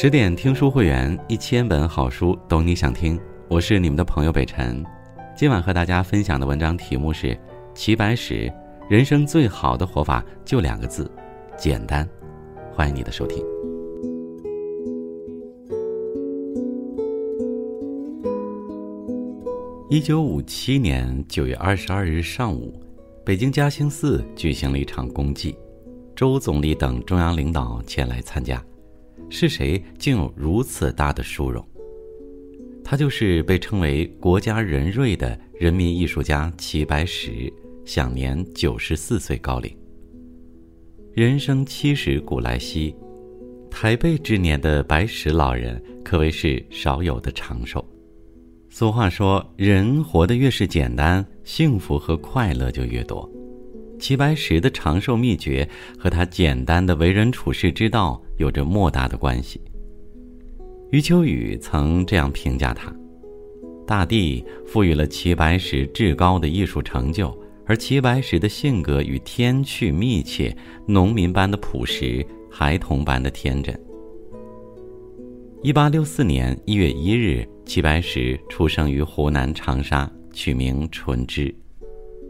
十点听书会员，一千本好书，懂你想听。我是你们的朋友北辰。今晚和大家分享的文章题目是《齐白石：人生最好的活法就两个字，简单》。欢迎你的收听。一九五七年九月二十二日上午，北京嘉兴寺举行了一场公祭，周总理等中央领导前来参加。是谁竟有如此大的殊荣？他就是被称为“国家仁瑞”的人民艺术家齐白石，享年九十四岁高龄。人生七十古来稀，台背之年的白石老人可谓是少有的长寿。俗话说：“人活得越是简单，幸福和快乐就越多。”齐白石的长寿秘诀和他简单的为人处世之道有着莫大的关系。余秋雨曾这样评价他：“大地赋予了齐白石至高的艺术成就，而齐白石的性格与天趣密切，农民般的朴实，孩童般的天真。”一八六四年一月一日，齐白石出生于湖南长沙，取名纯之。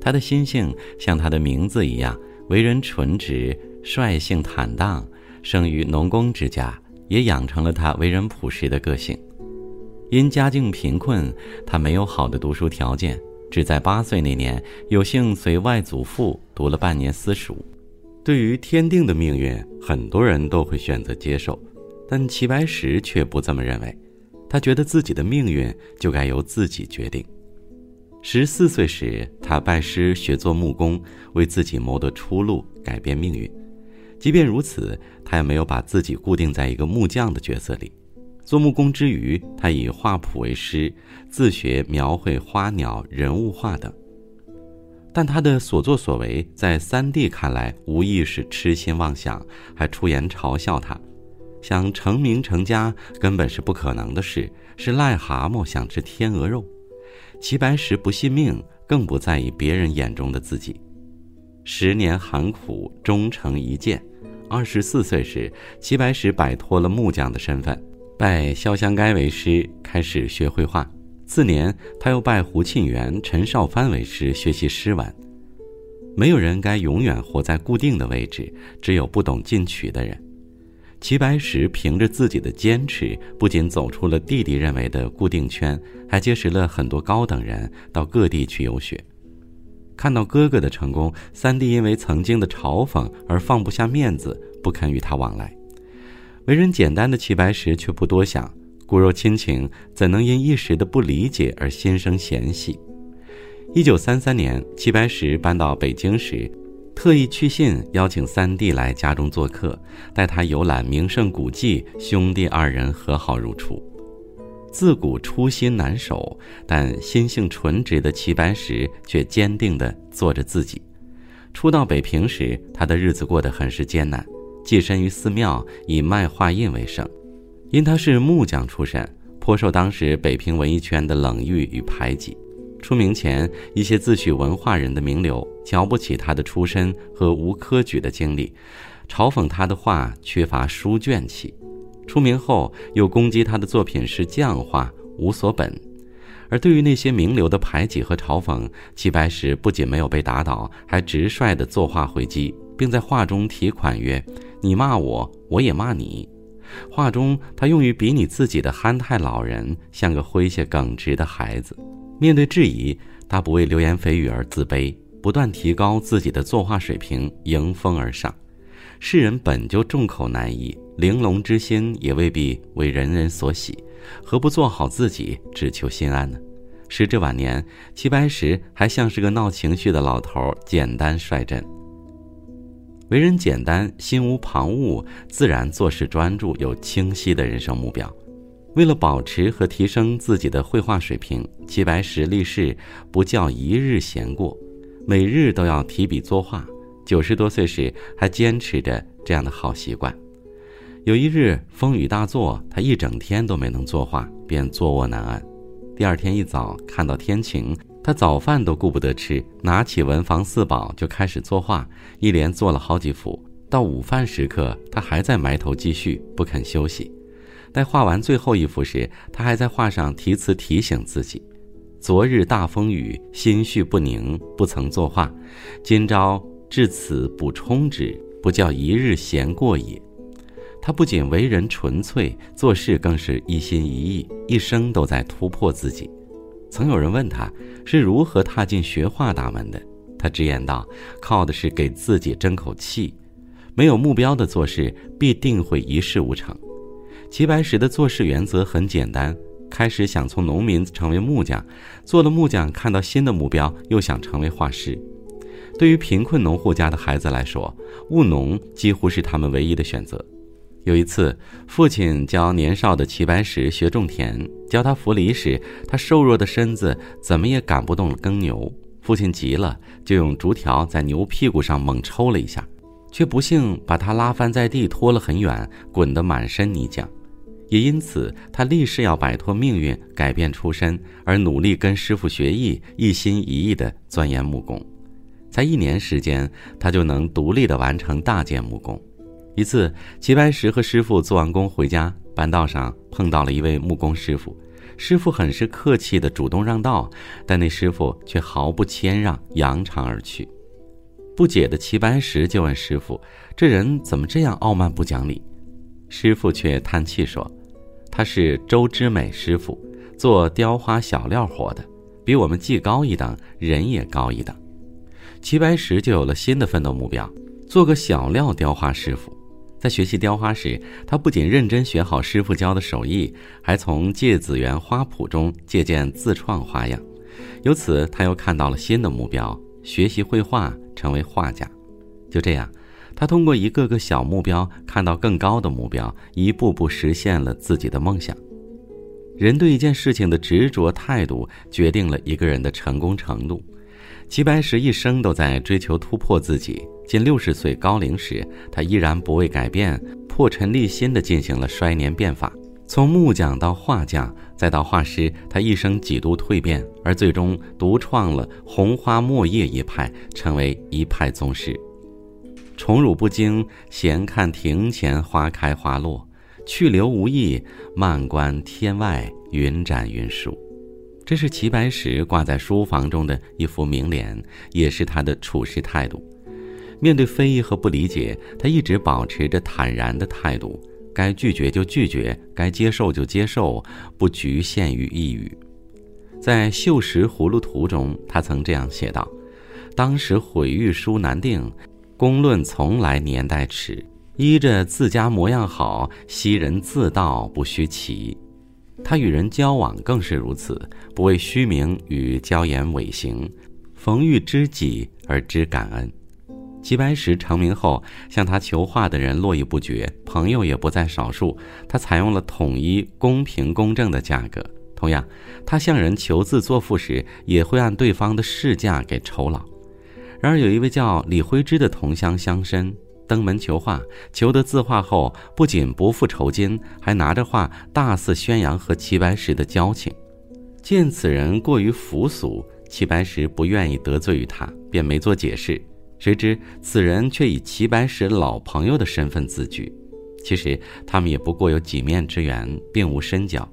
他的心性像他的名字一样，为人纯直、率性坦荡。生于农工之家，也养成了他为人朴实的个性。因家境贫困，他没有好的读书条件，只在八岁那年有幸随外祖父读了半年私塾。对于天定的命运，很多人都会选择接受，但齐白石却不这么认为。他觉得自己的命运就该由自己决定。十四岁时，他拜师学做木工，为自己谋得出路，改变命运。即便如此，他也没有把自己固定在一个木匠的角色里。做木工之余，他以画谱为师，自学描绘花鸟、人物画等。但他的所作所为，在三弟看来，无疑是痴心妄想，还出言嘲笑他，想成名成家根本是不可能的事，是癞蛤蟆想吃天鹅肉。齐白石不信命，更不在意别人眼中的自己。十年寒苦，终成一剑。二十四岁时，齐白石摆脱了木匠的身份，拜潇湘该为师，开始学绘画。次年，他又拜胡沁园、陈少藩为师，学习诗文。没有人该永远活在固定的位置，只有不懂进取的人。齐白石凭着自己的坚持，不仅走出了弟弟认为的固定圈，还结识了很多高等人，到各地去游学。看到哥哥的成功，三弟因为曾经的嘲讽而放不下面子，不肯与他往来。为人简单的齐白石却不多想，骨肉亲情怎能因一时的不理解而心生嫌隙？一九三三年，齐白石搬到北京时。特意去信邀请三弟来家中做客，带他游览名胜古迹，兄弟二人和好如初。自古初心难守，但心性纯直的齐白石却坚定地做着自己。初到北平时，他的日子过得很是艰难，寄身于寺庙，以卖画印为生。因他是木匠出身，颇受当时北平文艺圈的冷遇与排挤。出名前，一些自诩文化人的名流瞧不起他的出身和无科举的经历，嘲讽他的画缺乏书卷气；出名后，又攻击他的作品是匠画，无所本。而对于那些名流的排挤和嘲讽，齐白石不仅没有被打倒，还直率地作画回击，并在画中题款曰：“你骂我，我也骂你。”画中，他用于比拟自己的憨态老人，像个诙谐耿直的孩子。面对质疑，他不为流言蜚语而自卑，不断提高自己的作画水平，迎风而上。世人本就众口难译，玲珑之心也未必为人人所喜，何不做好自己，只求心安呢？时至晚年，齐白石还像是个闹情绪的老头，简单率真。为人简单，心无旁骛，自然做事专注，有清晰的人生目标。为了保持和提升自己的绘画水平，齐白石立誓不叫一日闲过，每日都要提笔作画。九十多岁时还坚持着这样的好习惯。有一日风雨大作，他一整天都没能作画，便坐卧难安。第二天一早看到天晴，他早饭都顾不得吃，拿起文房四宝就开始作画，一连做了好几幅。到午饭时刻，他还在埋头继续，不肯休息。待画完最后一幅时，他还在画上题词提醒自己：“昨日大风雨，心绪不宁，不曾作画。今朝至此补充之，不叫一日闲过也。”他不仅为人纯粹，做事更是一心一意，一生都在突破自己。曾有人问他是如何踏进学画大门的，他直言道：“靠的是给自己争口气。没有目标的做事，必定会一事无成。”齐白石的做事原则很简单：开始想从农民成为木匠，做了木匠，看到新的目标，又想成为画师。对于贫困农户家的孩子来说，务农几乎是他们唯一的选择。有一次，父亲教年少的齐白石学种田，教他扶犁时，他瘦弱的身子怎么也赶不动耕牛。父亲急了，就用竹条在牛屁股上猛抽了一下，却不幸把他拉翻在地，拖了很远，滚得满身泥浆。也因此，他立誓要摆脱命运，改变出身，而努力跟师傅学艺，一心一意地钻研木工。才一年时间，他就能独立地完成大件木工。一次，齐白石和师傅做完工回家，半道上碰到了一位木工师傅。师傅很是客气地主动让道，但那师傅却毫不谦让，扬长而去。不解的齐白石就问师傅：“这人怎么这样傲慢不讲理？”师傅却叹气说：“他是周之美师傅，做雕花小料活的，比我们技高一等，人也高一等。”齐白石就有了新的奋斗目标：做个小料雕花师傅。在学习雕花时，他不仅认真学好师傅教的手艺，还从《芥子园花谱》中借鉴自创花样。由此，他又看到了新的目标：学习绘画，成为画家。就这样，他通过一个个小目标，看到更高的目标，一步步实现了自己的梦想。人对一件事情的执着态度，决定了一个人的成功程度。齐白石一生都在追求突破自己。近六十岁高龄时，他依然不为改变，破尘立新地进行了衰年变法。从木匠到画匠，再到画师，他一生几度蜕变，而最终独创了红花墨叶一派，成为一派宗师。宠辱不惊，闲看庭前花开花落；去留无意，漫观天外云展云舒。这是齐白石挂在书房中的一幅名联，也是他的处事态度。面对非议和不理解，他一直保持着坦然的态度，该拒绝就拒绝，该接受就接受，不局限于一语。在《绣石葫芦图》中，他曾这样写道：“当时毁誉书难定，公论从来年代迟。依着自家模样好，昔人自道不虚奇。”他与人交往更是如此，不为虚名与骄言伪行，逢遇知己而知感恩。齐白石成名后，向他求画的人络绎不绝，朋友也不在少数。他采用了统一、公平、公正的价格。同样，他向人求字作赋时，也会按对方的市价给酬劳。然而，有一位叫李辉之的同乡乡绅登门求画，求得字画后，不仅不付酬金，还拿着画大肆宣扬和齐白石的交情。见此人过于浮俗，齐白石不愿意得罪于他，便没做解释。谁知此人却以齐白石老朋友的身份自居，其实他们也不过有几面之缘，并无深交。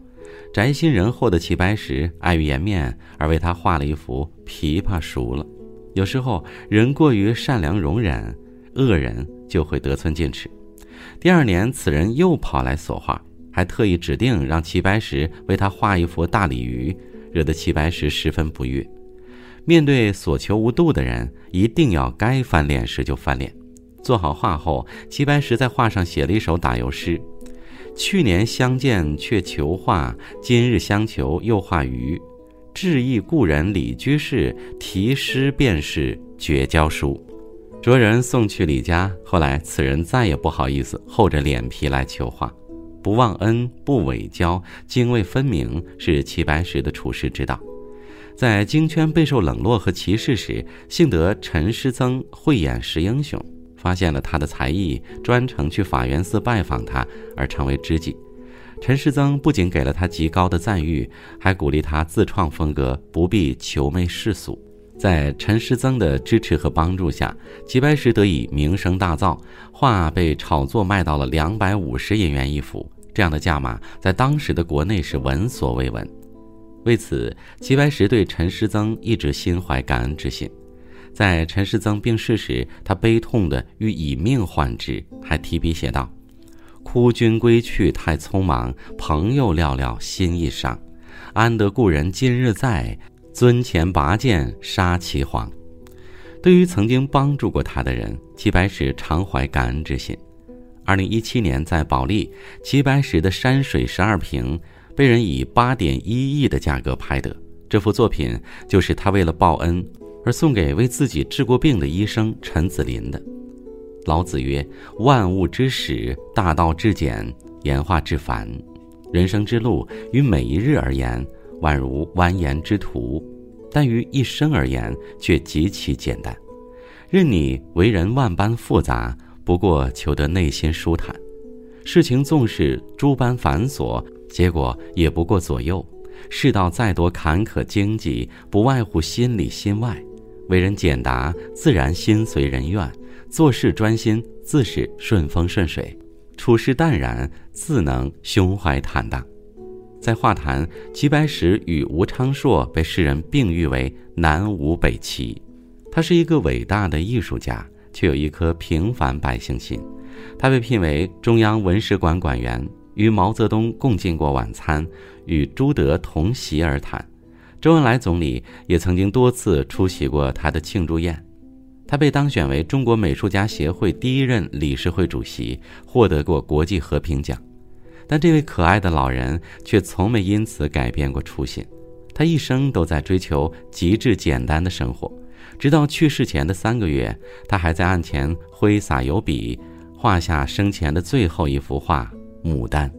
宅心仁厚的齐白石碍于颜面而为他画了一幅琵琶熟了。有时候人过于善良容忍，恶人就会得寸进尺。第二年，此人又跑来索画，还特意指定让齐白石为他画一幅大鲤鱼，惹得齐白石十分不悦。面对所求无度的人，一定要该翻脸时就翻脸。做好画后，齐白石在画上写了一首打油诗：“去年相见却求画，今日相求又画鱼。致意故人李居士，题诗便是绝交书。”着人送去李家。后来，此人再也不好意思厚着脸皮来求画。不忘恩，不伪交，泾渭分明，是齐白石的处世之道。在京圈备受冷落和歧视时，幸得陈师曾慧眼识英雄，发现了他的才艺，专程去法源寺拜访他，而成为知己。陈师曾不仅给了他极高的赞誉，还鼓励他自创风格，不必求媚世俗。在陈师曾的支持和帮助下，齐白石得以名声大噪，画被炒作卖到了两百五十银元一幅，这样的价码在当时的国内是闻所未闻。为此，齐白石对陈师曾一直心怀感恩之心。在陈师曾病逝时，他悲痛的欲以命换之，还提笔写道：“哭君归去太匆忙，朋友寥寥心意伤。安得故人今日在？尊前拔剑杀齐黄。”对于曾经帮助过他的人，齐白石常怀感恩之心。二零一七年，在保利，齐白石的《山水十二平》被人以八点一亿的价格拍得。这幅作品就是他为了报恩而送给为自己治过病的医生陈子林的。老子曰：“万物之始，大道至简，演化至繁。人生之路，于每一日而言，宛如蜿蜒之途。”但于一生而言，却极其简单。任你为人万般复杂，不过求得内心舒坦。事情纵使诸般繁琐，结果也不过左右。世道再多坎坷荆棘，不外乎心里心外。为人简达，自然心随人愿；做事专心，自是顺风顺水；处事淡然，自能胸怀坦荡。在画坛，齐白石与吴昌硕被世人并誉为南吴北齐。他是一个伟大的艺术家，却有一颗平凡百姓心。他被聘为中央文史馆馆员，与毛泽东共进过晚餐，与朱德同席而谈。周恩来总理也曾经多次出席过他的庆祝宴。他被当选为中国美术家协会第一任理事会主席，获得过国际和平奖。但这位可爱的老人却从没因此改变过初心，他一生都在追求极致简单的生活，直到去世前的三个月，他还在案前挥洒油笔，画下生前的最后一幅画《牡丹》。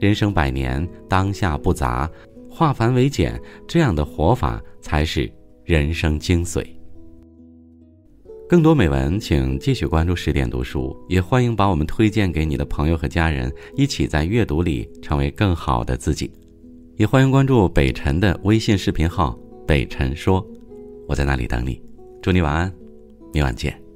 人生百年，当下不杂，化繁为简，这样的活法才是人生精髓。更多美文，请继续关注十点读书，也欢迎把我们推荐给你的朋友和家人，一起在阅读里成为更好的自己。也欢迎关注北辰的微信视频号“北辰说”，我在那里等你。祝你晚安，明晚见。